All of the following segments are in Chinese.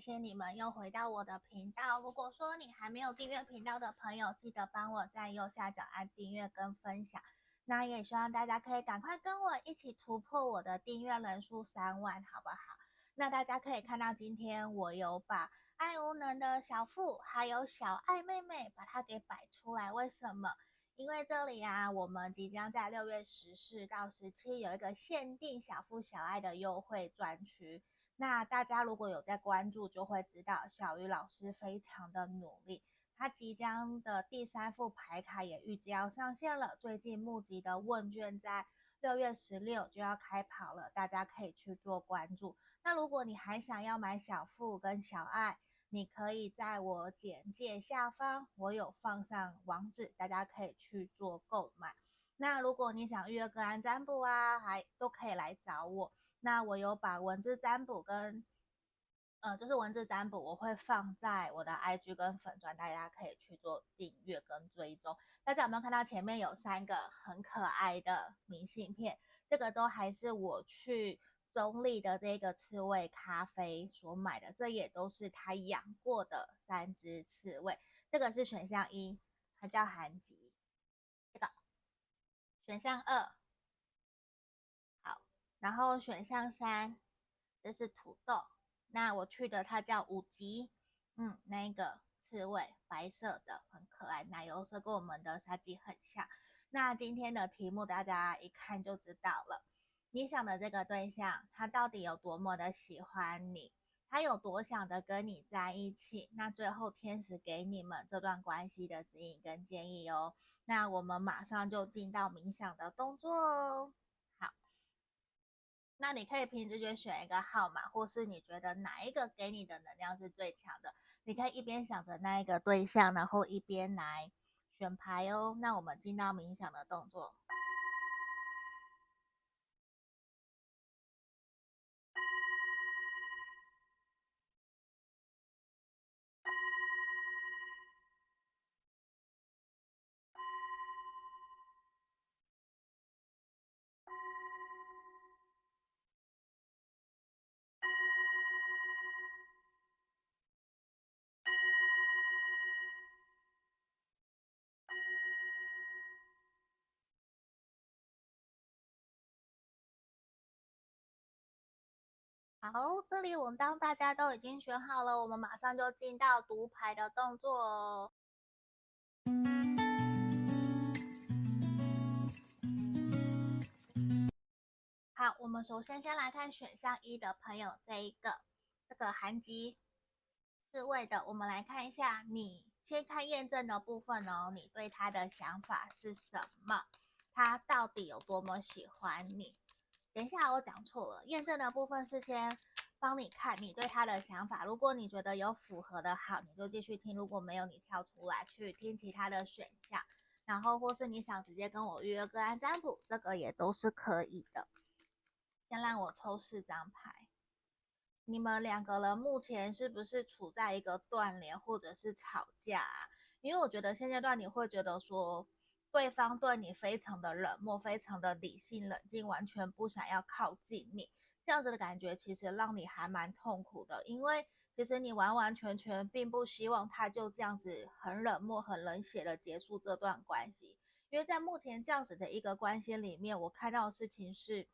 感谢你们又回到我的频道。如果说你还没有订阅频道的朋友，记得帮我在右下角按订阅跟分享。那也希望大家可以赶快跟我一起突破我的订阅人数三万，好不好？那大家可以看到，今天我有把爱无能的小富还有小爱妹妹把它给摆出来。为什么？因为这里啊，我们即将在六月十四到十七有一个限定小富小爱的优惠专区。那大家如果有在关注，就会知道小鱼老师非常的努力。他即将的第三副牌卡也预计要上线了。最近募集的问卷在六月十六就要开跑了，大家可以去做关注。那如果你还想要买小富跟小爱，你可以在我简介下方，我有放上网址，大家可以去做购买。那如果你想预约个案占卜啊，还都可以来找我。那我有把文字占卜跟，呃，就是文字占卜，我会放在我的 IG 跟粉专，大家可以去做订阅跟追踪。大家有没有看到前面有三个很可爱的明信片？这个都还是我去中坜的这个刺猬咖啡所买的，这也都是他养过的三只刺猬。这个是选项一，它叫韩吉。这个选项二。然后选项三，这是土豆。那我去的它叫五吉，嗯，那个刺猬白色的很可爱，奶油色跟我们的沙棘很像。那今天的题目大家一看就知道了，你想的这个对象他到底有多么的喜欢你，他有多想的跟你在一起？那最后天使给你们这段关系的指引跟建议哦。那我们马上就进到冥想的动作哦。那你可以凭直觉选一个号码，或是你觉得哪一个给你的能量是最强的，你可以一边想着那一个对象，然后一边来选牌哦。那我们进到冥想的动作。好，这里我们当大家都已经选好了，我们马上就进到读牌的动作哦。好，我们首先先来看选项一的朋友，这一个这个韩吉刺猬的，我们来看一下，你先看验证的部分哦，你对他的想法是什么？他到底有多么喜欢你？等一下，我讲错了。验证的部分是先帮你看你对他的想法，如果你觉得有符合的好，你就继续听；如果没有，你跳出来去听其他的选项。然后，或是你想直接跟我预约个案占卜，这个也都是可以的。先让我抽四张牌。你们两个人目前是不是处在一个断联或者是吵架啊？因为我觉得现阶段你会觉得说。对方对你非常的冷漠，非常的理性冷静，完全不想要靠近你，这样子的感觉其实让你还蛮痛苦的，因为其实你完完全全并不希望他就这样子很冷漠、很冷血的结束这段关系，因为在目前这样子的一个关系里面，我看到的事情是，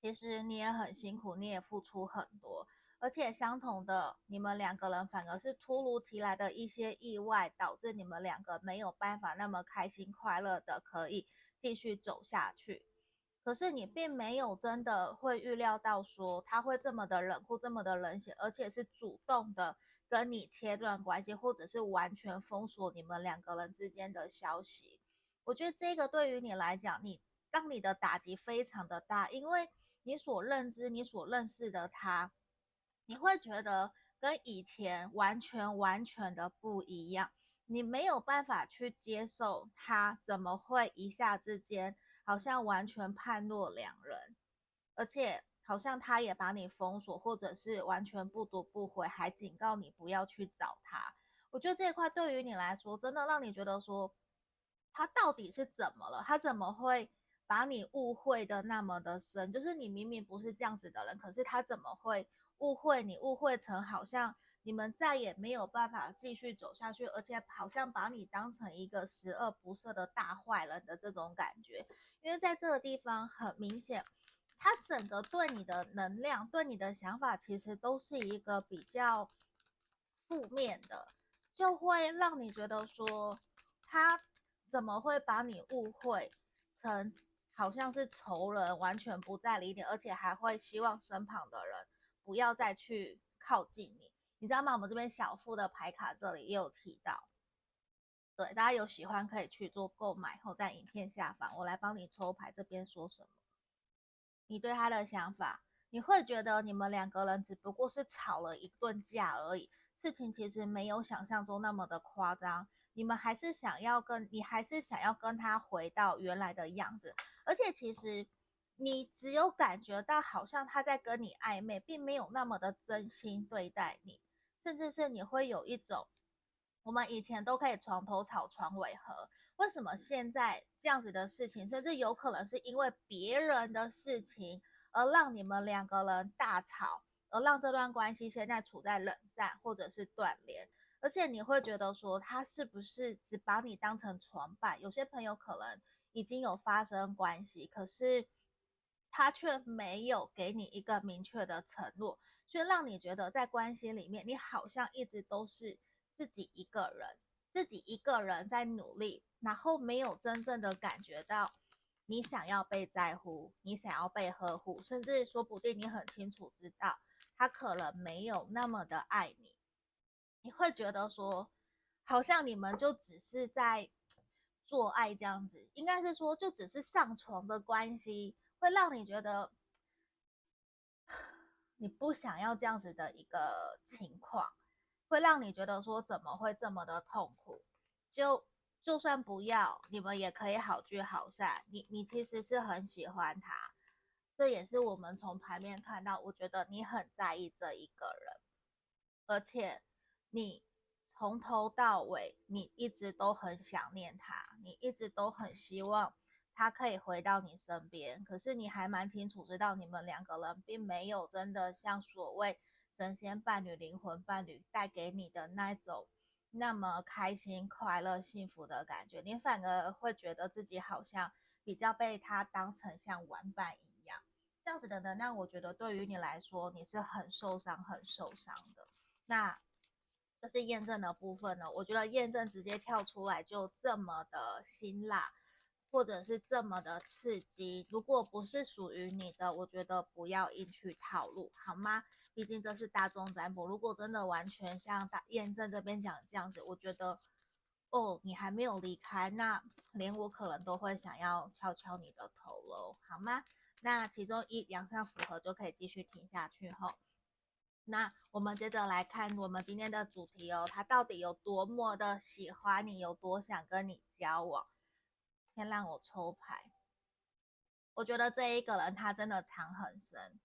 其实你也很辛苦，你也付出很多。而且相同的，你们两个人反而是突如其来的一些意外，导致你们两个没有办法那么开心快乐的可以继续走下去。可是你并没有真的会预料到说他会这么的冷酷，这么的冷血，而且是主动的跟你切断关系，或者是完全封锁你们两个人之间的消息。我觉得这个对于你来讲，你让你的打击非常的大，因为你所认知、你所认识的他。你会觉得跟以前完全完全的不一样，你没有办法去接受他怎么会一下之间好像完全判若两人，而且好像他也把你封锁，或者是完全不读不回，还警告你不要去找他。我觉得这一块对于你来说，真的让你觉得说他到底是怎么了？他怎么会把你误会的那么的深？就是你明明不是这样子的人，可是他怎么会？误会你，误会成好像你们再也没有办法继续走下去，而且好像把你当成一个十恶不赦的大坏人的这种感觉。因为在这个地方很明显，他整个对你的能量、对你的想法，其实都是一个比较负面的，就会让你觉得说他怎么会把你误会成好像是仇人，完全不再理你，而且还会希望身旁的人不要再去靠近你，你知道吗？我们这边小富的牌卡这里也有提到。对，大家有喜欢可以去做购买后，在影片下方我来帮你抽牌。这边说什么？你对他的想法，你会觉得你们两个人只不过是吵了一顿架而已，事情其实没有想象中那么的夸张。你们还是想要跟你还是想要跟他回到原来的样子，而且其实你只有感觉到好像他在跟你暧昧，并没有那么的真心对待你，甚至是你会有一种。我们以前都可以床头吵床尾和，为什么现在这样子的事情，甚至有可能是因为别人的事情而让你们两个人大吵，而让这段关系现在处在冷战或者是断联？而且你会觉得说，他是不是只把你当成床伴？有些朋友可能已经有发生关系，可是他却没有给你一个明确的承诺，却让你觉得在关系里面，你好像一直都是。自己一个人，自己一个人在努力，然后没有真正的感觉到你想要被在乎，你想要被呵护，甚至说不定你很清楚知道他可能没有那么的爱你，你会觉得说，好像你们就只是在做爱这样子，应该是说就只是上床的关系，会让你觉得你不想要这样子的一个情况。会让你觉得说怎么会这么的痛苦？就就算不要，你们也可以好聚好散。你你其实是很喜欢他，这也是我们从牌面看到，我觉得你很在意这一个人，而且你从头到尾你一直都很想念他，你一直都很希望他可以回到你身边。可是你还蛮清楚知道，你们两个人并没有真的像所谓。神仙伴侣、灵魂伴侣带给你的那种那么开心、快乐、幸福的感觉，你反而会觉得自己好像比较被他当成像玩伴一样，这样子的能量，我觉得对于你来说，你是很受伤、很受伤的。那这是验证的部分呢，我觉得验证直接跳出来就这么的辛辣，或者是这么的刺激，如果不是属于你的，我觉得不要硬去套路，好吗？毕竟这是大众占卜，如果真的完全像大验证这边讲这样子，我觉得，哦，你还没有离开，那连我可能都会想要敲敲你的头喽，好吗？那其中一两项符合就可以继续听下去吼。那我们接着来看我们今天的主题哦，他到底有多么的喜欢你，有多想跟你交往？先让我抽牌，我觉得这一个人他真的藏很深。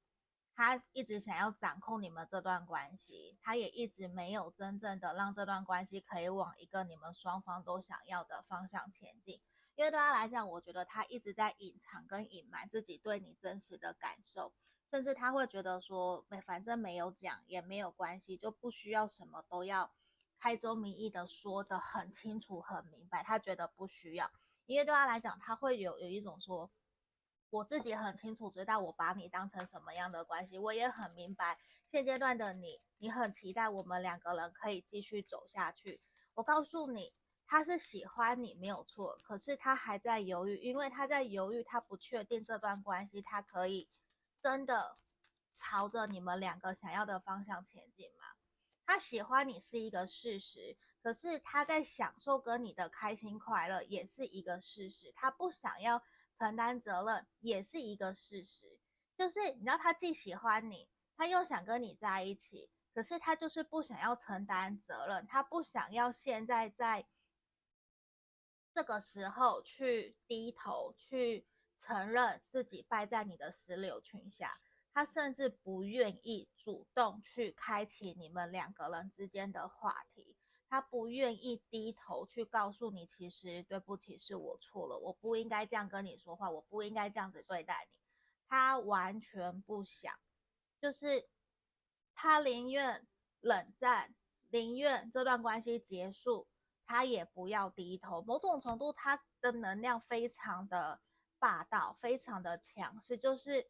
他一直想要掌控你们这段关系，他也一直没有真正的让这段关系可以往一个你们双方都想要的方向前进。因为对他来讲，我觉得他一直在隐藏跟隐瞒自己对你真实的感受，甚至他会觉得说，没反正没有讲也没有关系，就不需要什么都要开宗明义的说得很清楚很明白。他觉得不需要，因为对他来讲，他会有有一种说。我自己很清楚知道我把你当成什么样的关系，我也很明白现阶段的你，你很期待我们两个人可以继续走下去。我告诉你，他是喜欢你没有错，可是他还在犹豫，因为他在犹豫，他不确定这段关系他可以真的朝着你们两个想要的方向前进吗？他喜欢你是一个事实，可是他在享受跟你的开心快乐也是一个事实，他不想要。承担责任也是一个事实，就是你知道他既喜欢你，他又想跟你在一起，可是他就是不想要承担责任，他不想要现在在这个时候去低头去承认自己败在你的石榴裙下，他甚至不愿意主动去开启你们两个人之间的话题。他不愿意低头去告诉你，其实对不起，是我错了，我不应该这样跟你说话，我不应该这样子对待你。他完全不想，就是他宁愿冷战，宁愿这段关系结束，他也不要低头。某种程度，他的能量非常的霸道，非常的强势，就是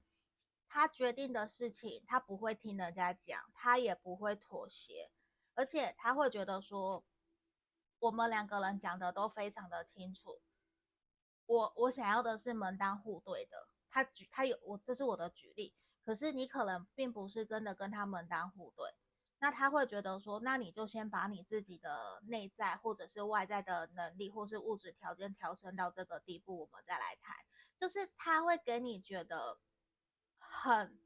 他决定的事情，他不会听人家讲，他也不会妥协，而且他会觉得说，我们两个人讲的都非常的清楚。我我想要的是门当户对的。他举他有我，这是我的举例。可是你可能并不是真的跟他门当户对，那他会觉得说，那你就先把你自己的内在或者是外在的能力，或是物质条件调升到这个地步，我们再来谈。就是他会给你觉得很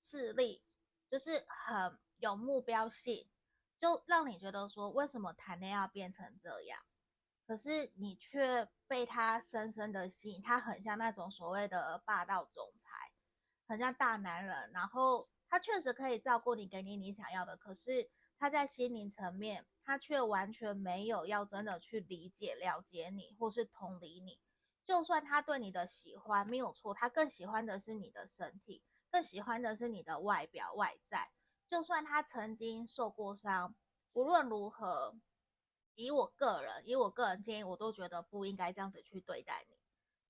势利，就是很有目标性，就让你觉得说，为什么谈恋爱要变成这样？可是你却被他深深的吸引，他很像那种所谓的霸道总裁，很像大男人。然后他确实可以照顾你，给你你想要的。可是他在心灵层面，他却完全没有要真的去理解、了解你，或是同理你。就算他对你的喜欢没有错，他更喜欢的是你的身体，更喜欢的是你的外表、外在。就算他曾经受过伤，无论如何。以我个人，以我个人建议，我都觉得不应该这样子去对待你，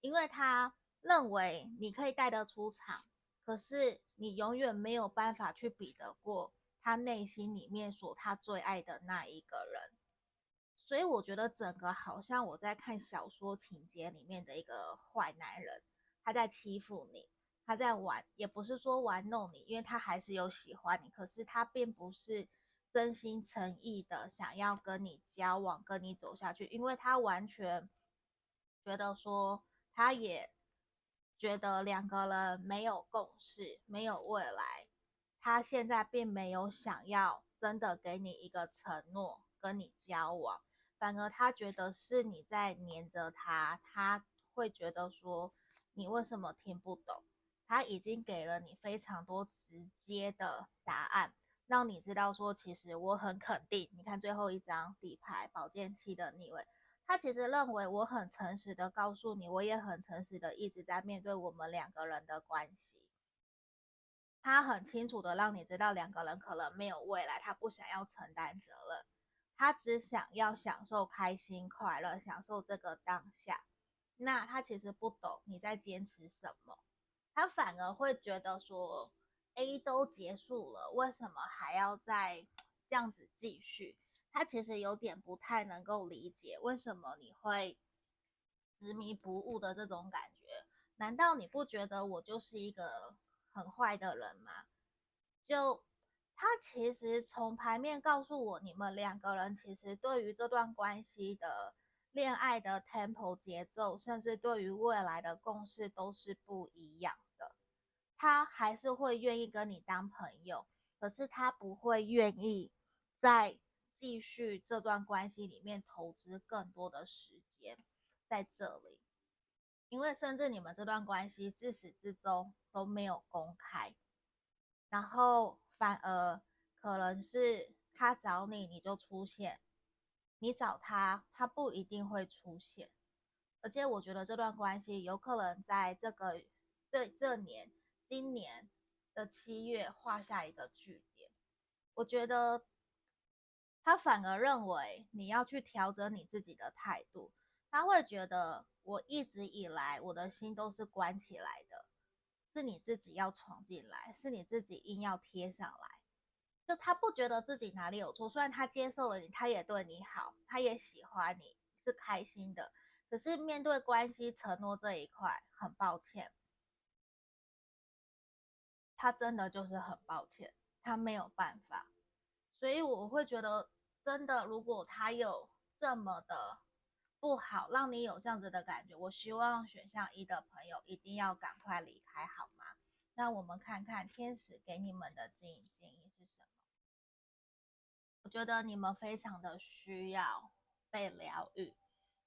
因为他认为你可以带得出场，可是你永远没有办法去比得过他内心里面所他最爱的那一个人。所以我觉得整个好像我在看小说情节里面的一个坏男人，他在欺负你，他在玩，也不是说玩弄你，因为他还是有喜欢你，可是他并不是。真心诚意的想要跟你交往，跟你走下去，因为他完全觉得说，他也觉得两个人没有共识，没有未来，他现在并没有想要真的给你一个承诺，跟你交往，反而他觉得是你在黏着他，他会觉得说，你为什么听不懂？他已经给了你非常多直接的答案。让你知道说，其实我很肯定。你看最后一张底牌，宝剑七的逆位，他其实认为我很诚实的告诉你，我也很诚实的一直在面对我们两个人的关系。他很清楚的让你知道，两个人可能没有未来，他不想要承担责任，他只想要享受开心快乐，享受这个当下。那他其实不懂你在坚持什么，他反而会觉得说。A 都结束了，为什么还要再这样子继续？他其实有点不太能够理解，为什么你会执迷不悟的这种感觉？难道你不觉得我就是一个很坏的人吗？就他其实从牌面告诉我，你们两个人其实对于这段关系的恋爱的 tempo 节奏，甚至对于未来的共识都是不一样。他还是会愿意跟你当朋友，可是他不会愿意在继续这段关系里面投资更多的时间在这里，因为甚至你们这段关系自始至终都没有公开，然后反而可能是他找你你就出现，你找他他不一定会出现，而且我觉得这段关系有可能在这个这这年。今年的七月画下一个句点，我觉得他反而认为你要去调整你自己的态度，他会觉得我一直以来我的心都是关起来的，是你自己要闯进来，是你自己硬要贴上来，就他不觉得自己哪里有错，虽然他接受了你，他也对你好，他也喜欢你，是开心的，可是面对关系承诺这一块，很抱歉。他真的就是很抱歉，他没有办法，所以我会觉得，真的，如果他有这么的不好，让你有这样子的感觉，我希望选项一的朋友一定要赶快离开，好吗？那我们看看天使给你们的指引建议是什么？我觉得你们非常的需要被疗愈，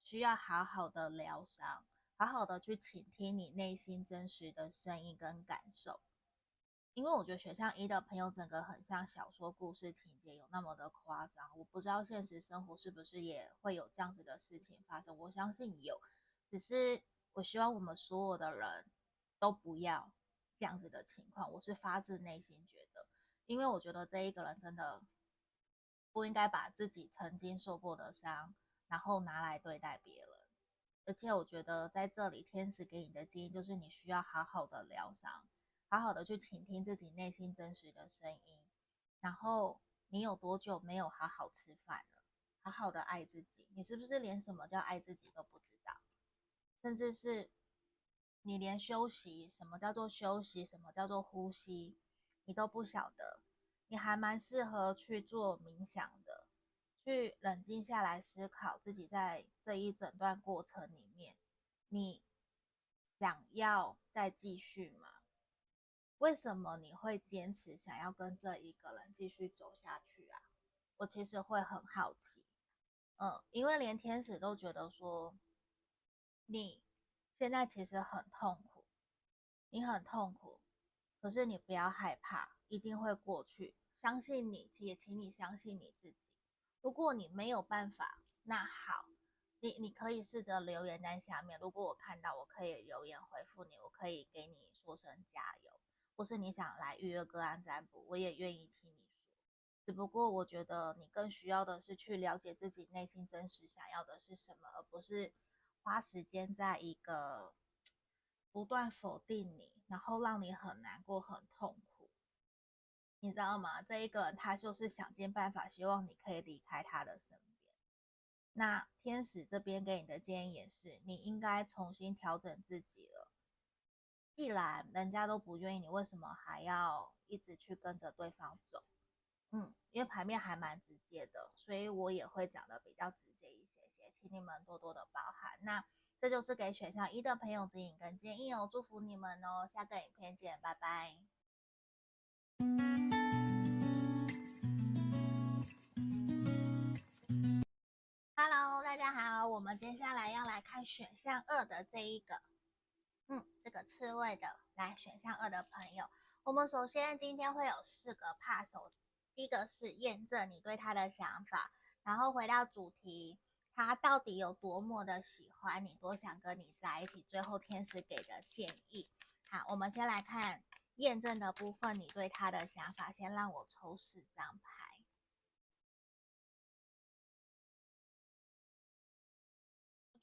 需要好好的疗伤，好好的去倾听你内心真实的声音跟感受。因为我觉得选项一的朋友整个很像小说故事情节，有那么的夸张。我不知道现实生活是不是也会有这样子的事情发生。我相信有，只是我希望我们所有的人都不要这样子的情况。我是发自内心觉得，因为我觉得这一个人真的不应该把自己曾经受过的伤，然后拿来对待别人。而且我觉得在这里，天使给你的建议就是你需要好好的疗伤，好好的去倾听自己内心真实的声音。然后你有多久没有好好吃饭了？好好的爱自己，你是不是连什么叫爱自己都不知道？甚至是你连休息，什么叫做休息，什么叫做呼吸，你都不晓得。你还蛮适合去做冥想的。去冷静下来思考自己在这一整段过程里面，你想要再继续吗？为什么你会坚持想要跟这一个人继续走下去啊？我其实会很好奇，嗯，因为连天使都觉得说，你现在其实很痛苦，你很痛苦，可是你不要害怕，一定会过去，相信你，也请你相信你自己。如果你没有办法，那好，你你可以试着留言在下面。如果我看到，我可以留言回复你，我可以给你说声加油，或是你想来预约个案占卜，我也愿意听你说。只不过我觉得你更需要的是去了解自己内心真实想要的是什么，而不是花时间在一个不断否定你，然后让你很难过、很痛苦。你知道吗？这一个人他就是想尽办法，希望你可以离开他的身边。那天使这边给你的建议也是，你应该重新调整自己了。既然人家都不愿意，你为什么还要一直去跟着对方走？嗯，因为牌面还蛮直接的，所以我也会讲的比较直接一些些，请你们多多的包涵。那这就是给选项一的朋友指引跟建议哦，祝福你们哦，下个影片见，拜拜。Hello，大家好，我们接下来要来看选项二的这一个，嗯，这个刺猬的，来选项二的朋友，我们首先今天会有四个怕手，第一个是验证你对他的想法，然后回到主题，他到底有多么的喜欢你，多想跟你在一起，最后天使给的建议。好，我们先来看。验证的部分，你对他的想法，先让我抽四张牌。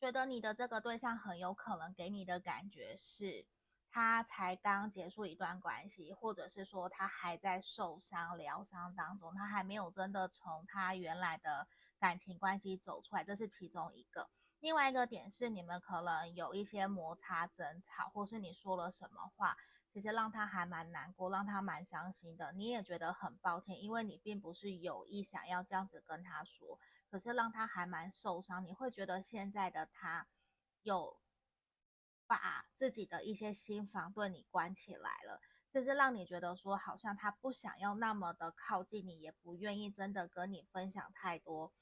觉得你的这个对象很有可能给你的感觉是，他才刚结束一段关系，或者是说他还在受伤疗伤当中，他还没有真的从他原来的感情关系走出来，这是其中一个。另外一个点是，你们可能有一些摩擦、争吵，或是你说了什么话。其实让他还蛮难过，让他蛮伤心的。你也觉得很抱歉，因为你并不是有意想要这样子跟他说，可是让他还蛮受伤。你会觉得现在的他有把自己的一些心房对你关起来了，甚至让你觉得说好像他不想要那么的靠近你，也不愿意真的跟你分享太多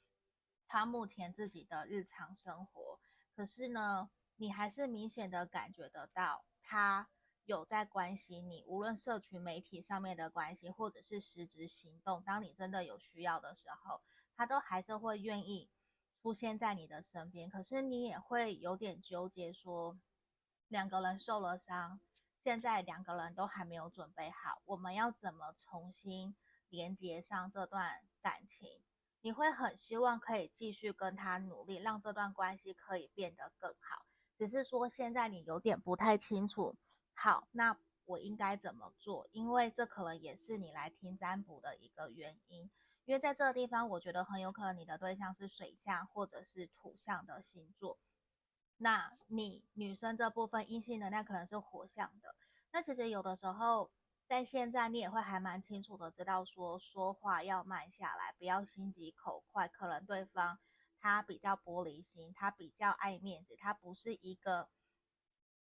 他目前自己的日常生活。可是呢，你还是明显的感觉得到他。有在关心你，无论社群媒体上面的关系，或者是实质行动，当你真的有需要的时候，他都还是会愿意出现在你的身边。可是你也会有点纠结说，两个人受了伤，现在两个人都还没有准备好，我们要怎么重新连接上这段感情？你会很希望可以继续跟他努力，让这段关系可以变得更好。只是说现在你有点不太清楚。好，那我应该怎么做？因为这可能也是你来听占卜的一个原因。因为在这个地方，我觉得很有可能你的对象是水象或者是土象的星座。那你女生这部分阴性能量可能是火象的。那其实有的时候，在现在你也会还蛮清楚的知道说，说话要慢下来，不要心急口快。可能对方他比较玻璃心，他比较爱面子，他不是一个。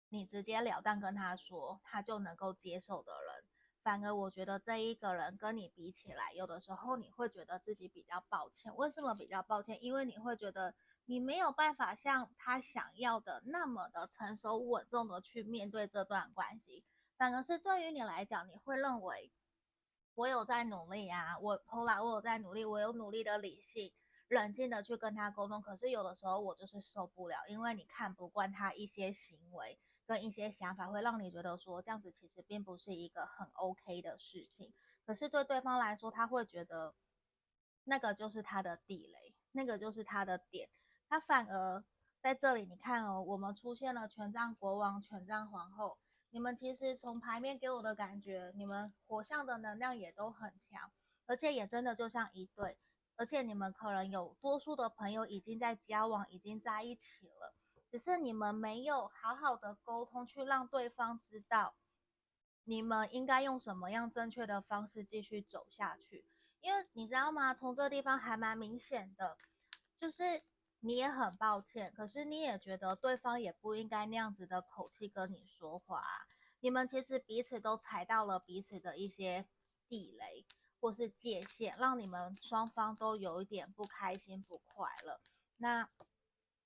你直截了当跟他说，他就能够接受的人，反而我觉得这一个人跟你比起来，有的时候你会觉得自己比较抱歉。为什么比较抱歉？因为你会觉得你没有办法像他想要的那么的成熟稳重的去面对这段关系，反而是对于你来讲，你会认为我有在努力啊，我后来我有在努力，我有努力的理性、冷静的去跟他沟通。可是有的时候我就是受不了，因为你看不惯他一些行为。跟一些想法会让你觉得说这样子其实并不是一个很 OK 的事情，可是对对方来说，他会觉得那个就是他的地雷，那个就是他的点，他反而在这里，你看哦，我们出现了权杖国王、权杖皇后，你们其实从牌面给我的感觉，你们火象的能量也都很强，而且也真的就像一对，而且你们可能有多数的朋友已经在交往，已经在一起了。只是你们没有好好的沟通，去让对方知道你们应该用什么样正确的方式继续走下去。因为你知道吗？从这个地方还蛮明显的，就是你也很抱歉，可是你也觉得对方也不应该那样子的口气跟你说话。你们其实彼此都踩到了彼此的一些地雷或是界限，让你们双方都有一点不开心、不快乐。那。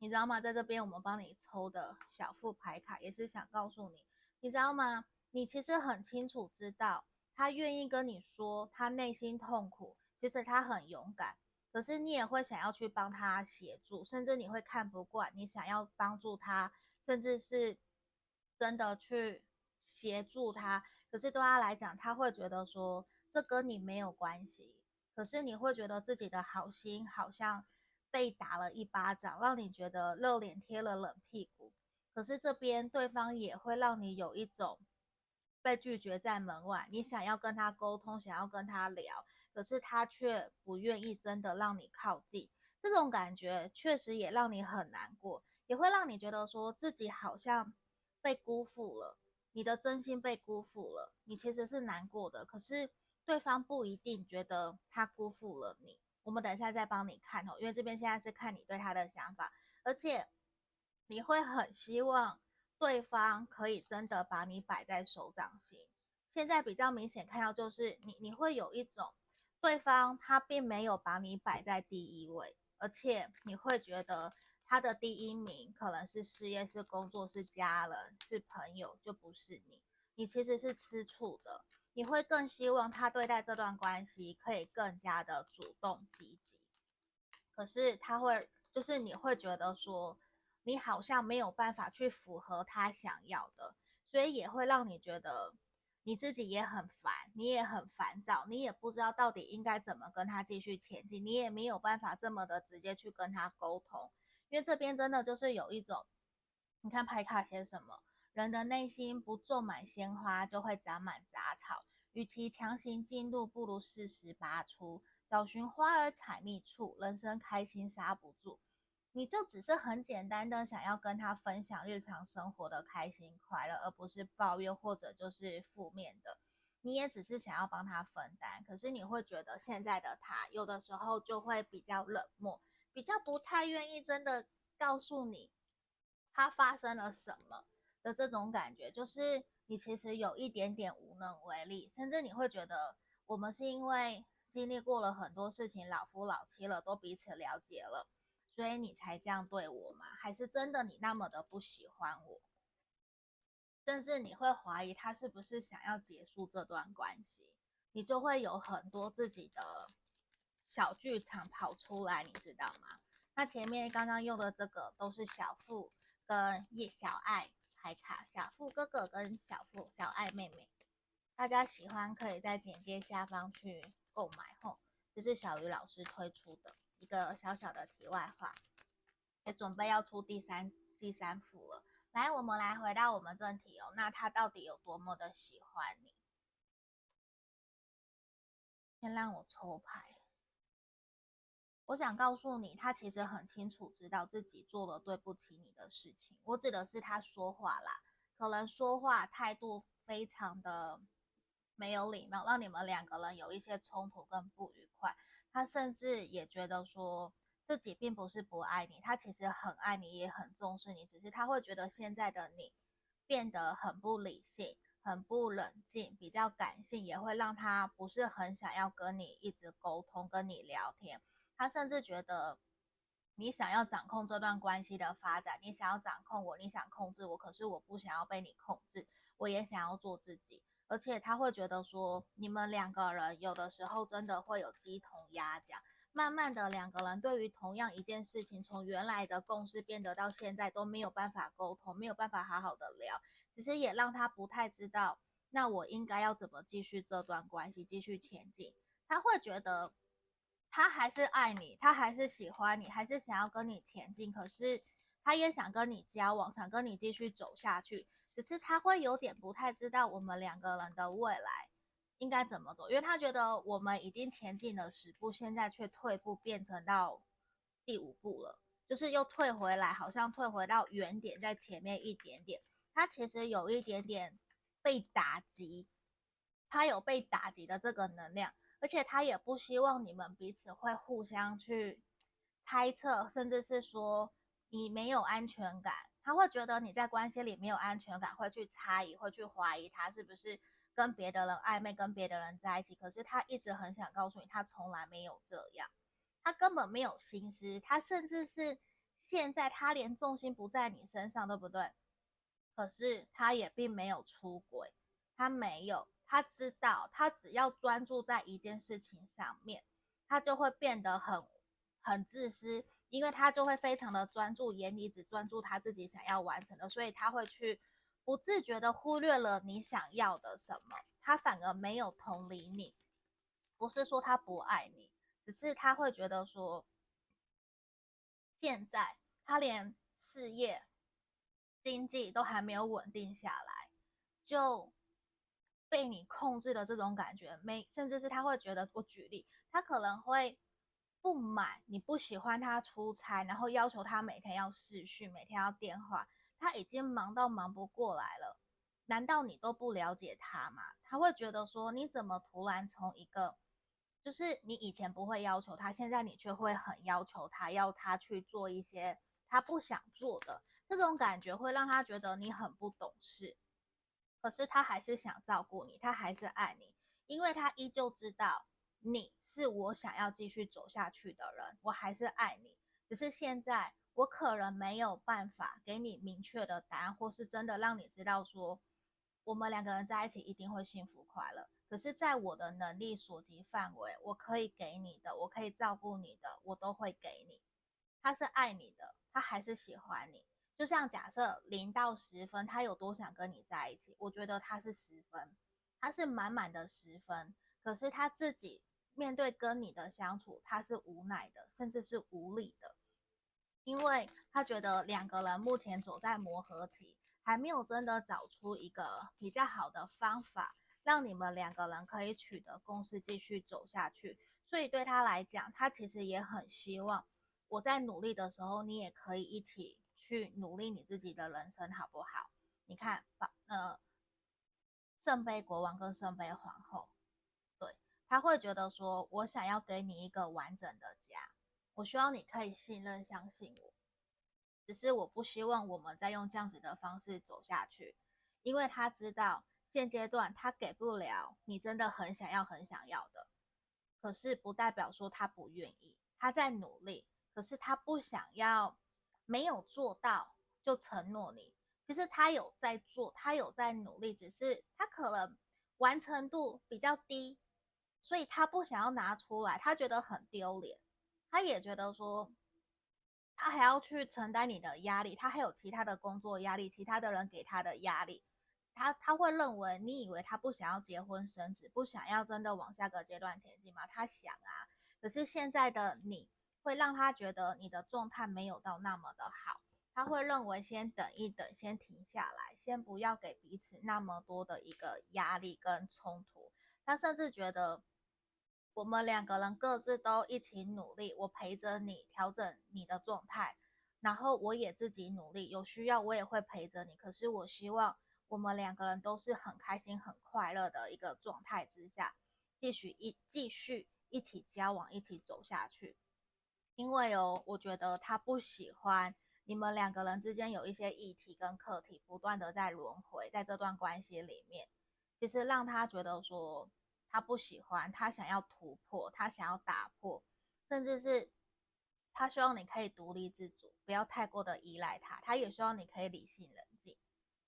你知道吗？在这边我们帮你抽的小副牌卡也是想告诉你，你知道吗？你其实很清楚知道，他愿意跟你说他内心痛苦，其实他很勇敢，可是你也会想要去帮他协助，甚至你会看不惯，你想要帮助他，甚至是真的去协助他，可是对他来讲，他会觉得说这跟你没有关系，可是你会觉得自己的好心好像。被打了一巴掌，让你觉得热脸贴了冷屁股。可是这边对方也会让你有一种被拒绝在门外。你想要跟他沟通，想要跟他聊，可是他却不愿意真的让你靠近。这种感觉确实也让你很难过，也会让你觉得说自己好像被辜负了，你的真心被辜负了。你其实是难过的，可是对方不一定觉得他辜负了你。我们等一下再帮你看哦，因为这边现在是看你对他的想法，而且你会很希望对方可以真的把你摆在手掌心。现在比较明显看到就是你，你会有一种对方他并没有把你摆在第一位，而且你会觉得他的第一名可能是事业、是工作、是家人、是朋友，就不是你。你其实是吃醋的。你会更希望他对待这段关系可以更加的主动积极，可是他会，就是你会觉得说，你好像没有办法去符合他想要的，所以也会让你觉得你自己也很烦，你也很烦躁，你也不知道到底应该怎么跟他继续前进，你也没有办法这么的直接去跟他沟通，因为这边真的就是有一种，你看牌卡写什么？人的内心不种满鲜花，就会长满杂草。与其强行进入，不如适时拔出。找寻花儿采蜜处，人生开心刹不住。你就只是很简单的想要跟他分享日常生活的开心快乐，而不是抱怨或者就是负面的。你也只是想要帮他分担，可是你会觉得现在的他有的时候就会比较冷漠，比较不太愿意真的告诉你他发生了什么。的这种感觉，就是你其实有一点点无能为力，甚至你会觉得我们是因为经历过了很多事情，老夫老妻了，都彼此了解了，所以你才这样对我吗？还是真的你那么的不喜欢我？甚至你会怀疑他是不是想要结束这段关系，你就会有很多自己的小剧场跑出来，你知道吗？那前面刚刚用的这个都是小富跟叶小爱。牌卡小富哥哥跟小富小爱妹妹，大家喜欢可以在简介下方去购买吼。这是小鱼老师推出的一个小小的题外话，也准备要出第三第三副了。来，我们来回到我们正题哦。那他到底有多么的喜欢你？先让我抽牌。我想告诉你，他其实很清楚知道自己做了对不起你的事情。我指的是他说话啦，可能说话态度非常的没有礼貌，让你们两个人有一些冲突跟不愉快。他甚至也觉得说自己并不是不爱你，他其实很爱你，也很重视你，只是他会觉得现在的你变得很不理性、很不冷静，比较感性，也会让他不是很想要跟你一直沟通、跟你聊天。他甚至觉得你想要掌控这段关系的发展，你想要掌控我，你想控制我，可是我不想要被你控制，我也想要做自己。而且他会觉得说，你们两个人有的时候真的会有鸡同鸭讲，慢慢的两个人对于同样一件事情，从原来的共识变得到现在都没有办法沟通，没有办法好好的聊，其实也让他不太知道那我应该要怎么继续这段关系，继续前进？他会觉得他还是爱你，他还是喜欢你，还是想要跟你前进。可是他也想跟你交往，想跟你继续走下去。只是他会有点不太知道我们两个人的未来应该怎么走，因为他觉得我们已经前进了十步，现在却退步变成到第五步了，就是又退回来，好像退回到原点，在前面一点点。他其实有一点点。被打击，他有被打击的这个能量，而且他也不希望你们彼此会互相去猜测，甚至是说你没有安全感。他会觉得你在关系里没有安全感，会去猜疑，会去怀疑他是不是跟别的人暧昧，跟别的人在一起。可是他一直很想告诉你，他从来没有这样，他根本没有心思，他甚至是现在他连重心不在你身上，对不对？可是他也并没有出轨，他没有，他知道，他只要专注在一件事情上面，他就会变得很很自私，因为他就会非常的专注，眼里只专注他自己想要完成的，所以他会去不自觉的忽略了你想要的什么，他反而没有同理你，不是说他不爱你，只是他会觉得说，现在他连事业。经济都还没有稳定下来，就被你控制的这种感觉，没甚至是他会觉得，我举例，他可能会不满你不喜欢他出差，然后要求他每天要视讯，每天要电话，他已经忙到忙不过来了，难道你都不了解他吗？他会觉得说，你怎么突然从一个，就是你以前不会要求他，现在你却会很要求他，要他去做一些他不想做的。这种感觉会让他觉得你很不懂事，可是他还是想照顾你，他还是爱你，因为他依旧知道你是我想要继续走下去的人，我还是爱你。只是现在我可能没有办法给你明确的答案，或是真的让你知道说我们两个人在一起一定会幸福快乐。可是，在我的能力所及范围，我可以给你的，我可以照顾你的，我都会给你。他是爱你的，他还是喜欢你。就像假设零到十分，他有多想跟你在一起？我觉得他是十分，他是满满的十分。可是他自己面对跟你的相处，他是无奈的，甚至是无力的，因为他觉得两个人目前走在磨合期，还没有真的找出一个比较好的方法，让你们两个人可以取得共识，继续走下去。所以对他来讲，他其实也很希望我在努力的时候，你也可以一起。去努力你自己的人生，好不好？你看，呃，圣杯国王跟圣杯皇后，对，他会觉得说，我想要给你一个完整的家，我希望你可以信任、相信我。只是我不希望我们再用这样子的方式走下去，因为他知道现阶段他给不了你真的很想要、很想要的。可是不代表说他不愿意，他在努力，可是他不想要。没有做到就承诺你，其实他有在做，他有在努力，只是他可能完成度比较低，所以他不想要拿出来，他觉得很丢脸，他也觉得说他还要去承担你的压力，他还有其他的工作压力，其他的人给他的压力，他他会认为你以为他不想要结婚生子，不想要真的往下个阶段前进吗？他想啊，可是现在的你。会让他觉得你的状态没有到那么的好，他会认为先等一等，先停下来，先不要给彼此那么多的一个压力跟冲突。他甚至觉得我们两个人各自都一起努力，我陪着你调整你的状态，然后我也自己努力，有需要我也会陪着你。可是我希望我们两个人都是很开心、很快乐的一个状态之下，继续一继续一起交往，一起走下去。因为哦，我觉得他不喜欢你们两个人之间有一些议题跟课题不断的在轮回，在这段关系里面，其实让他觉得说他不喜欢，他想要突破，他想要打破，甚至是他希望你可以独立自主，不要太过的依赖他，他也希望你可以理性冷静，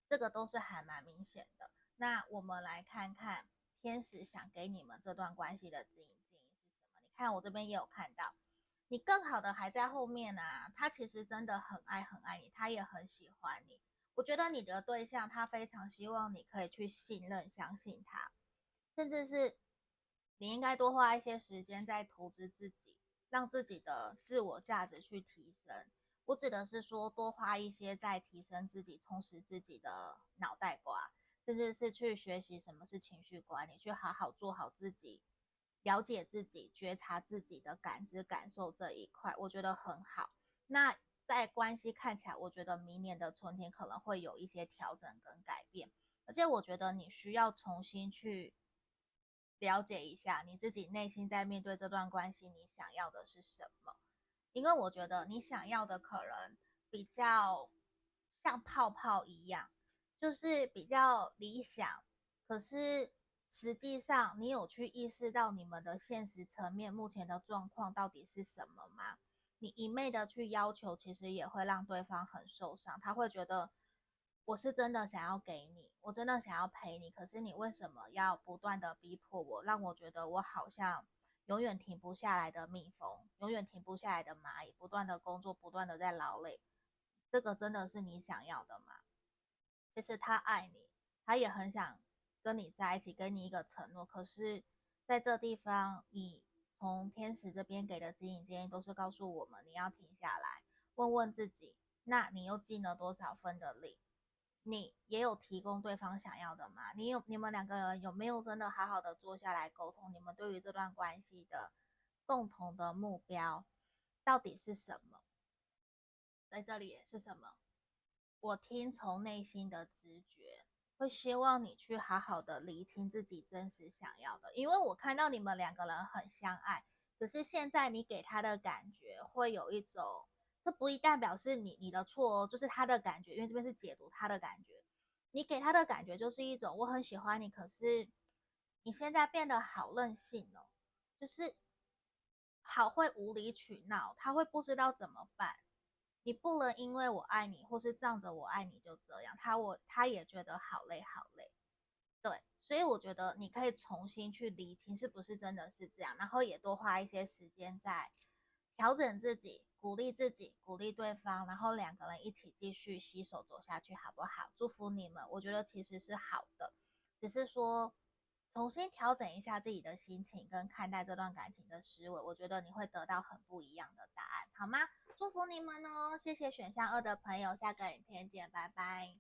这个都是还蛮明显的。那我们来看看天使想给你们这段关系的指引建议是什么？你看我这边也有看到。你更好的还在后面啊，他其实真的很爱很爱你，他也很喜欢你。我觉得你的对象他非常希望你可以去信任、相信他，甚至是你应该多花一些时间在投资自己，让自己的自我价值去提升。我指的是说，多花一些在提升自己、充实自己的脑袋瓜，甚至是去学习什么是情绪管理，去好好做好自己，了解自己、觉察自己的感知、感受这一块，我觉得很好。那在关系看起来，我觉得明年的春天可能会有一些调整跟改变，而且我觉得你需要重新去了解一下你自己内心在面对这段关系，你想要的是什么。因为我觉得你想要的可能比较像泡泡一样，就是比较理想。可是实际上，你有去意识到你们的现实层面目前的状况到底是什么吗？你一昧的去要求，其实也会让对方很受伤。他会觉得我是真的想要给你，我真的想要陪你，可是你为什么要不断的逼迫我，让我觉得我好像。永远停不下来的蜜蜂，永远停不下来的蚂蚁，不断的工作，不断的在劳累，这个真的是你想要的吗？其实他爱你，他也很想跟你在一起，给你一个承诺。可是在这地方，你从天使这边给的指引建议都是告诉我们，你要停下来，问问自己，那你又尽了多少分的力？你也有提供对方想要的吗？你有，你们两个人有没有真的好好的坐下来沟通？你们对于这段关系的共同的目标到底是什么？在这里是什么？我听从内心的直觉，会希望你去好好的厘清自己真实想要的。因为我看到你们两个人很相爱，可是现在你给他的感觉会有一种。这不一代表示你你的错哦，就是他的感觉，因为这边是解读他的感觉，你给他的感觉就是一种我很喜欢你，可是你现在变得好任性哦，就是好会无理取闹，他会不知道怎么办。你不能因为我爱你，或是仗着我爱你就这样，他我他也觉得好累好累，对，所以我觉得你可以重新去理清是不是真的是这样，然后也多花一些时间在调整自己。鼓励自己，鼓励对方，然后两个人一起继续携手走下去，好不好？祝福你们，我觉得其实是好的，只是说重新调整一下自己的心情跟看待这段感情的思维，我觉得你会得到很不一样的答案，好吗？祝福你们哦！谢谢选项二的朋友，下个影片见，拜拜。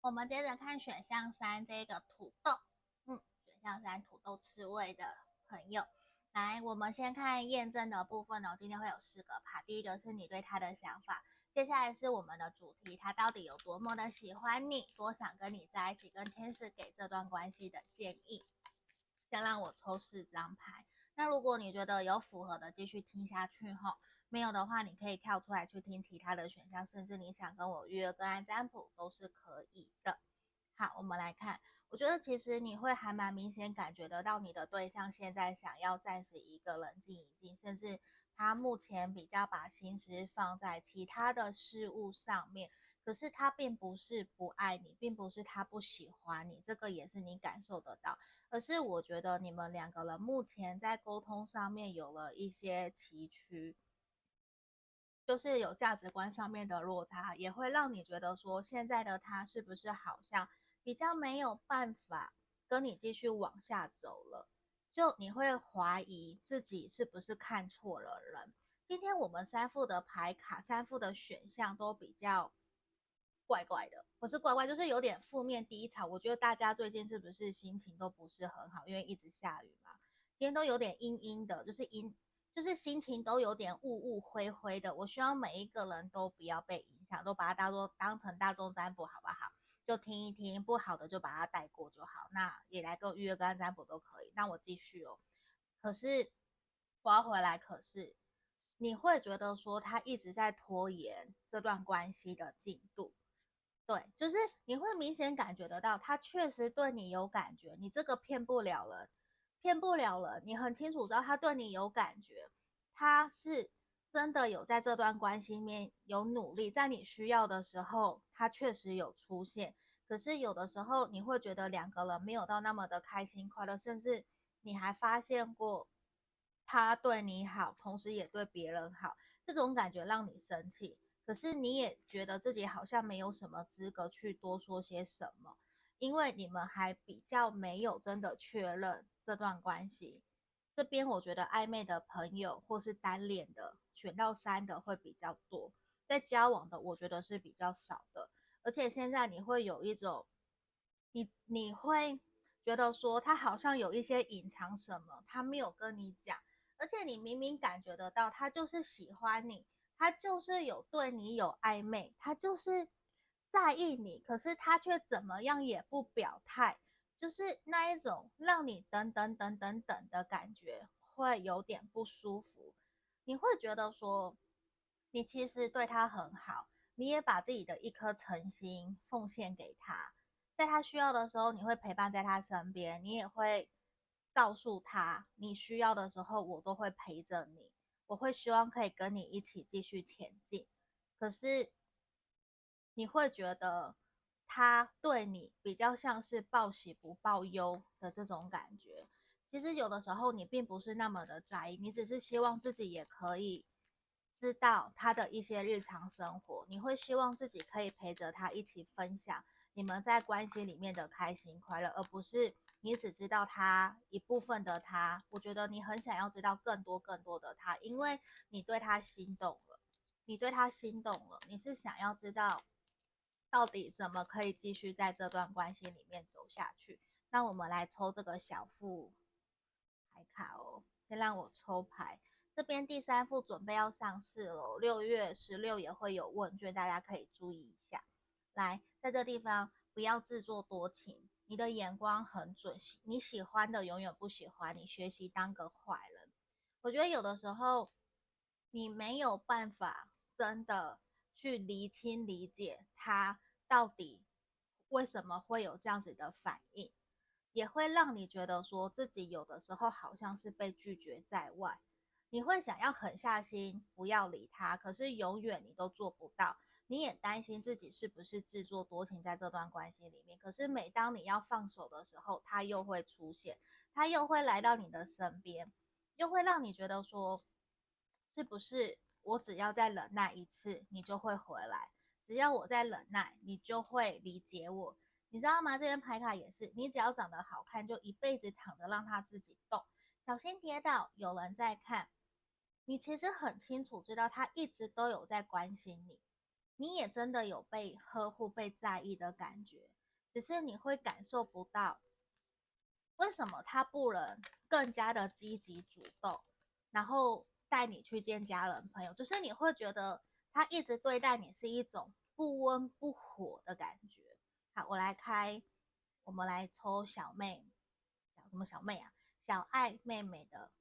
我们接着看选项三这个土豆。嗯，选项三土豆刺猬的朋友，来，我们先看验证的部分哦。今天会有四个趴，第一个是你对他的想法，接下来是我们的主题，他到底有多么的喜欢你，多想跟你在一起，跟天使给这段关系的建议。先让我抽四张牌，那如果你觉得有符合的，继续听下去哈；没有的话，你可以跳出来去听其他的选项，甚至你想跟我预约个案占卜都是可以的。好，我们来看。我觉得其实你会还蛮明显感觉得到，你的对象现在想要暂时一个人静一静，甚至他目前比较把心思放在其他的事物上面。可是他并不是不爱你，并不是他不喜欢你，这个也是你感受得到。而是我觉得你们两个人目前在沟通上面有了一些崎岖，就是有价值观上面的落差，也会让你觉得说现在的他是不是好像。比较没有办法跟你继续往下走了，就你会怀疑自己是不是看错了人。今天我们三副的牌卡，三副的选项都比较怪怪的，不是怪怪，就是有点负面低潮。我觉得大家最近是不是心情都不是很好，因为一直下雨嘛，今天都有点阴阴的，就是阴，就是心情都有点雾雾灰灰的。我希望每一个人都不要被影响，都把它当做当成大众占卜，好不好？就听一听，不好的就把它带过就好。那也来个预约跟占卜都可以。那我继续哦。可是我要回来，可是你会觉得说他一直在拖延这段关系的进度，对，就是你会明显感觉得到他确实对你有感觉，你这个骗不了人，骗不了人。你很清楚知道他对你有感觉，他是。真的有在这段关系里面有努力，在你需要的时候，他确实有出现。可是有的时候你会觉得两个人没有到那么的开心快乐，甚至你还发现过他对你好，同时也对别人好，这种感觉让你生气。可是你也觉得自己好像没有什么资格去多说些什么，因为你们还比较没有真的确认这段关系。这边我觉得暧昧的朋友或是单恋的，选到三的会比较多，在交往的我觉得是比较少的。而且现在你会有一种，你你会觉得说他好像有一些隐藏什么，他没有跟你讲，而且你明明感觉得到他就是喜欢你。他就是有对你有暧昧，他就是在意你，可是他却怎么样也不表态，就是那一种让你等等等等等的感觉，会有点不舒服。你会觉得说，你其实对他很好，你也把自己的一颗诚心奉献给他，在他需要的时候，你会陪伴在他身边，你也会告诉他，你需要的时候，我都会陪着你。我会希望可以跟你一起继续前进，可是你会觉得他对你比较像是报喜不报忧的这种感觉。其实有的时候你并不是那么的在意，你只是希望自己也可以知道他的一些日常生活，你会希望自己可以陪着他一起分享你们在关系里面的开心快乐，而不是。你只知道他一部分的他，我觉得你很想要知道更多更多的他，因为你对他心动了，你对他心动了，你是想要知道到底怎么可以继续在这段关系里面走下去。那我们来抽这个小副牌卡哦，先让我抽牌。这边第三副准备要上市了，六月十六也会有问卷，大家可以注意一下。来，在这地方不要自作多情。你的眼光很准，你喜欢的永远不喜欢你，学习当个坏人。我觉得有的时候你没有办法真的去厘清理解他到底为什么会有这样子的反应，也会让你觉得说自己有的时候好像是被拒绝在外，你会想要狠下心不要理他，可是永远你都做不到。你也担心自己是不是自作多情在这段关系里面，可是每当你要放手的时候，他又会出现，他又会来到你的身边，又会让你觉得说，是不是我只要再忍耐一次，你就会回来？只要我再忍耐，你就会理解我，你知道吗？这边牌卡也是，你只要长得好看，就一辈子躺着让他自己动，小心跌倒，有人在看，你其实很清楚知道他一直都有在关心你。你也真的有被呵护、被在意的感觉，只是你会感受不到，为什么他不能更加的积极主动，然后带你去见家人朋友？就是你会觉得他一直对待你是一种不温不火的感觉。好，我来开，我们来抽小妹，小什么小妹啊？小爱妹妹的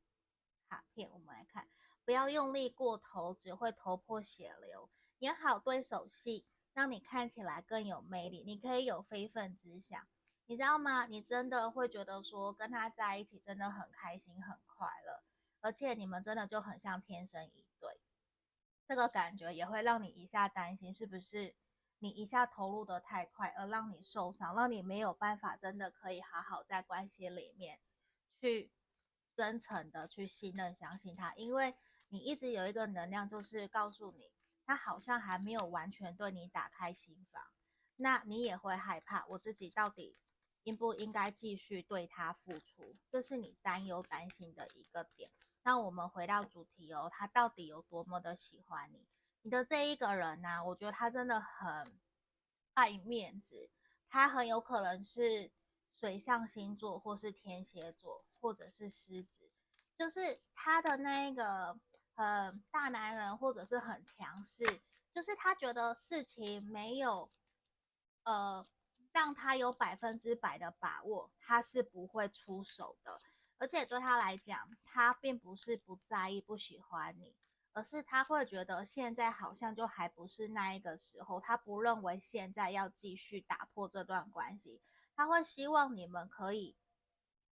卡片，我们来看，不要用力过头，只会头破血流。演好对手戏，让你看起来更有魅力。你可以有非分之想，你知道吗？你真的会觉得说跟他在一起真的很开心、很快乐，而且你们真的就很像天生一对。这个感觉也会让你一下担心，是不是你一下投入的太快，而让你受伤，让你没有办法真的可以好好在关系里面去真诚的去信任、相信他，因为你一直有一个能量，就是告诉你。他好像还没有完全对你打开心房，那你也会害怕，我自己到底应不应该继续对他付出？这是你担忧担心的一个点。那我们回到主题哦，他到底有多么的喜欢你？你的这一个人呢、我觉得他真的很爱面子，他很有可能是水象星座，或是天蝎座，或者是狮子，就是他的那一个。很大男人，或者是很强势，就是他觉得事情没有，呃，让他有百分之百的把握，他是不会出手的。而且对他来讲，他并不是不在意、不喜欢你，而是他会觉得现在好像就还不是那一个时候，他不认为现在要继续打破这段关系，他会希望你们可以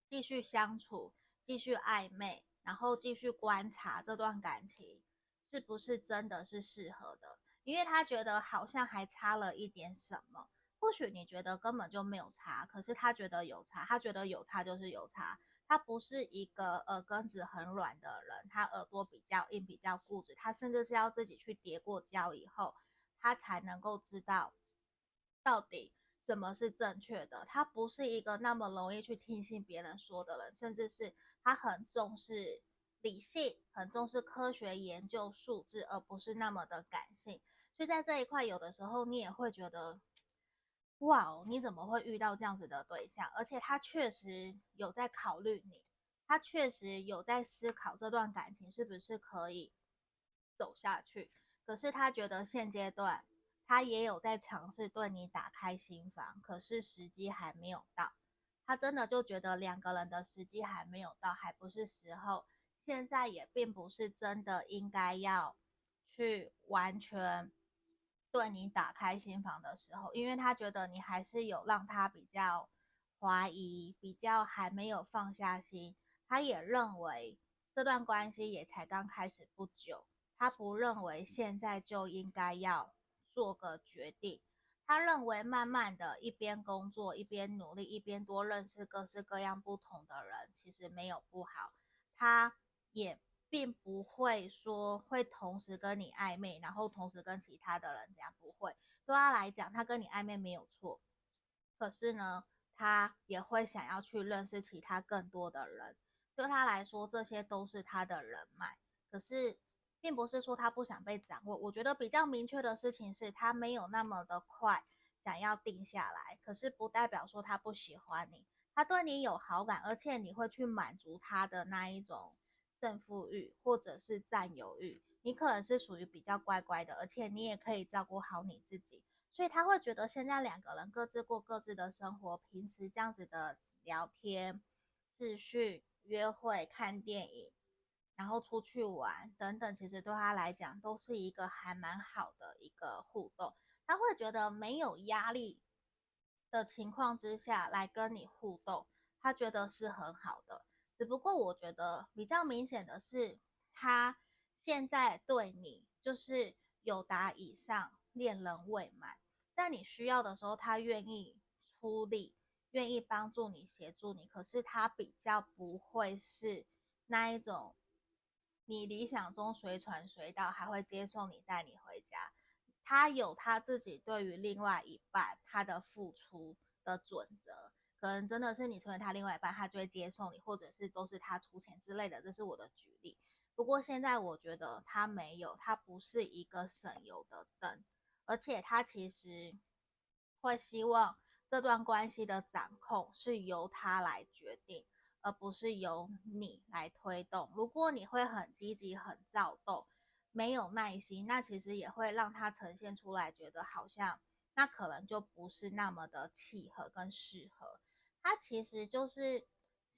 继续相处，继续暧昧。然后继续观察这段感情是不是真的是适合的，因为他觉得好像还差了一点什么。或许你觉得根本就没有差，可是他觉得有差，他觉得有差就是有差。他不是一个耳根子很软的人，他耳朵比较硬，比较固执，他甚至是要自己去叠过胶以后，他才能够知道到底什么是正确的。他不是一个那么容易去听信别人说的人，甚至是他很重视理性，很重视科学研究数字，而不是那么的感性。所以在这一块，有的时候你也会觉得。哇哦，你怎么会遇到这样子的对象？而且他确实有在考虑你，他确实有在思考这段感情是不是可以走下去。可是他觉得现阶段他也有在尝试对你打开心房，可是时机还没有到。他真的就觉得两个人的时机还没有到，还不是时候。现在也并不是真的应该要去完全。对你打开心房的时候，因为他觉得你还是有让他比较怀疑，比较还没有放下心。他也认为这段关系也才刚开始不久，他不认为现在就应该要做个决定。他认为慢慢的一边工作，一边努力，一边多认识各式各样不同的人，其实没有不好。他也。并不会说会同时跟你暧昧，然后同时跟其他的人这样，不会。对他来讲，他跟你暧昧没有错，可是呢，他也会想要去认识其他更多的人。对他来说，这些都是他的人脉。可是，并不是说他不想被掌握。我觉得比较明确的事情是他没有那么的快想要定下来。可是，不代表说他不喜欢你，他对你有好感，而且你会去满足他的那一种。胜负欲或者是占有欲，你可能是属于比较乖乖的，而且你也可以照顾好你自己，所以他会觉得现在两个人各自过各自的生活，平时这样子的聊天、视讯、约会、看电影，然后出去玩等等，其实对他来讲都是一个还蛮好的一个互动。他会觉得没有压力的情况之下来跟你互动，他觉得是很好的。只不过我觉得比较明显的是，他现在对你就是友达以上，恋人未满，在你需要的时候，他愿意出力，愿意帮助你，协助你。可是他比较不会是那一种，你理想中随传随到，还会接送你带你回家。他有他自己对于另外一半他的付出的准则。可能真的是你成为他另外一半，他就会接送你，或者是都是他出钱之类的，这是我的举例。不过现在我觉得他没有，他不是一个省油的灯，而且他其实会希望这段关系的掌控是由他来决定，而不是由你来推动。如果你会很积极、很躁动、没有耐心，那其实也会让他呈现出来，觉得好像那可能就不是那么的契合跟适合。他其实就是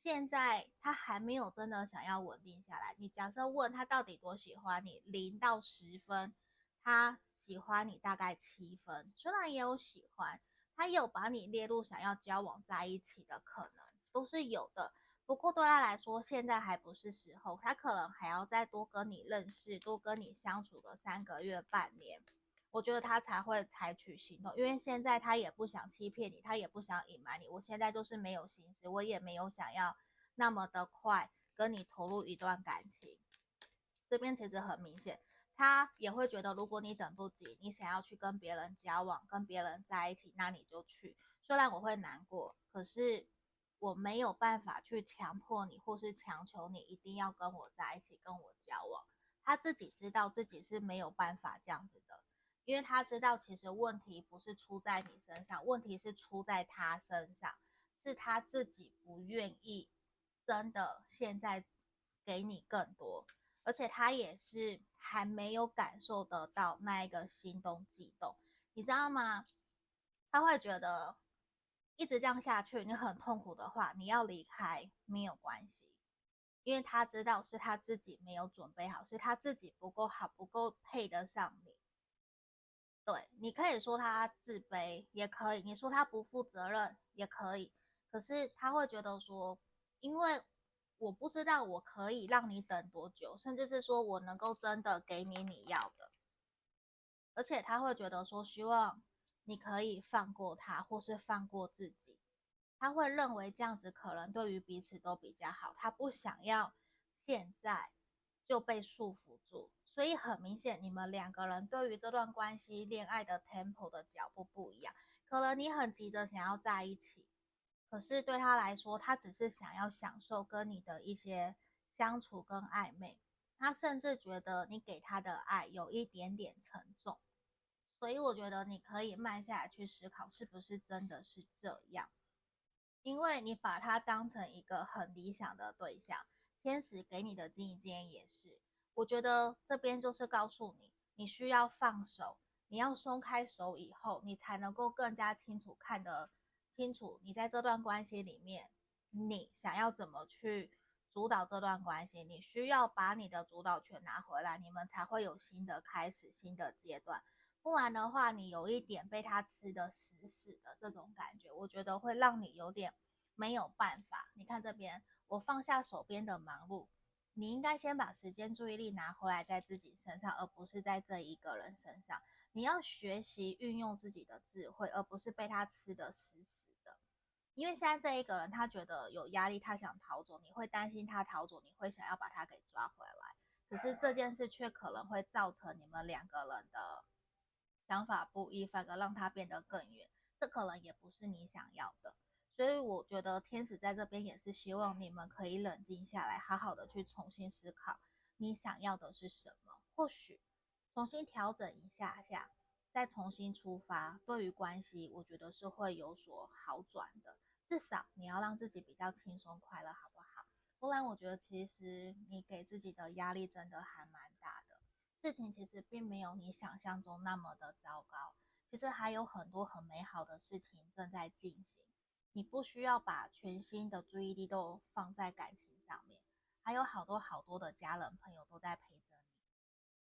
现在，他还没有真的想要稳定下来。你假设问他到底多喜欢你，零到十分，他喜欢你大概七分。虽然也有喜欢，他有把你列入想要交往在一起的可能，都是有的。不过对他来说，现在还不是时候，他可能还要再多跟你认识，多跟你相处个三个月、半年。我觉得他才会采取行动，因为现在他也不想欺骗你，他也不想隐瞒你。我现在就是没有心思，我也没有想要那么的快跟你投入一段感情。这边其实很明显，他也会觉得，如果你等不及，你想要去跟别人交往，跟别人在一起，那你就去。虽然我会难过，可是我没有办法去强迫你，或是强求你一定要跟我在一起，跟我交往。他自己知道自己是没有办法这样子的。因为他知道，其实问题不是出在你身上，问题是出在他身上，是他自己不愿意真的现在给你更多，而且他也是还没有感受得到那一个心动悸动，你知道吗？他会觉得一直这样下去，你很痛苦的话，你要离开没有关系，因为他知道是他自己没有准备好，是他自己不够好，不够配得上你。对，你可以说他自卑，也可以；你说他不负责任，也可以。可是他会觉得说，因为我不知道我可以让你等多久，甚至是说我能够真的给你你要的。而且他会觉得说，希望你可以放过他，或是放过自己。他会认为这样子可能对于彼此都比较好，他不想要现在就被束缚住。所以很明显，你们两个人对于这段关系恋爱的 tempo 的脚步不一样。可能你很急着想要在一起，可是对他来说，他只是想要享受跟你的一些相处跟暧昧。他甚至觉得你给他的爱有一点点沉重。所以我觉得你可以慢下来去思考，是不是真的是这样？因为你把他当成一个很理想的对象，天使给你的建议也是。我觉得这边就是告诉你，你需要放手，你要松开手以后，你才能够更加清楚看得清楚，你在这段关系里面，你想要怎么去主导这段关系，你需要把你的主导权拿回来，你们才会有新的开始，新的阶段。不然的话，你有一点被他吃得死死的这种感觉，我觉得会让你有点没有办法。你看这边，我放下手边的忙碌。你应该先把时间、注意力拿回来在自己身上，而不是在这一个人身上。你要学习运用自己的智慧，而不是被他吃得死死的。因为现在这一个人，他觉得有压力，他想逃走，你会担心他逃走，你会想要把他给抓回来。可是这件事却可能会造成你们两个人的想法不一，反而让他变得更远。这可能也不是你想要的。所以我觉得天使在这边也是希望你们可以冷静下来，好好的去重新思考你想要的是什么。或许重新调整一下下，再重新出发，对于关系，我觉得是会有所好转的。至少你要让自己比较轻松快乐，好不好？不然我觉得其实你给自己的压力真的还蛮大。事情其实并没有你想象中那么的糟糕，其实还有很多很美好的事情正在进行。你不需要把全心的注意力都放在感情上面，还有好多好多的家人朋友都在陪着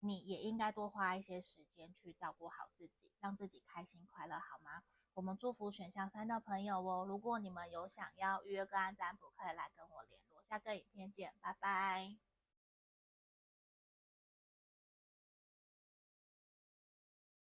你，你也应该多花一些时间去照顾好自己，让自己开心快乐，好吗？我们祝福选项三的朋友哦。如果你们有想要预约个案占卜，可以来跟我联络。下个影片见，拜拜。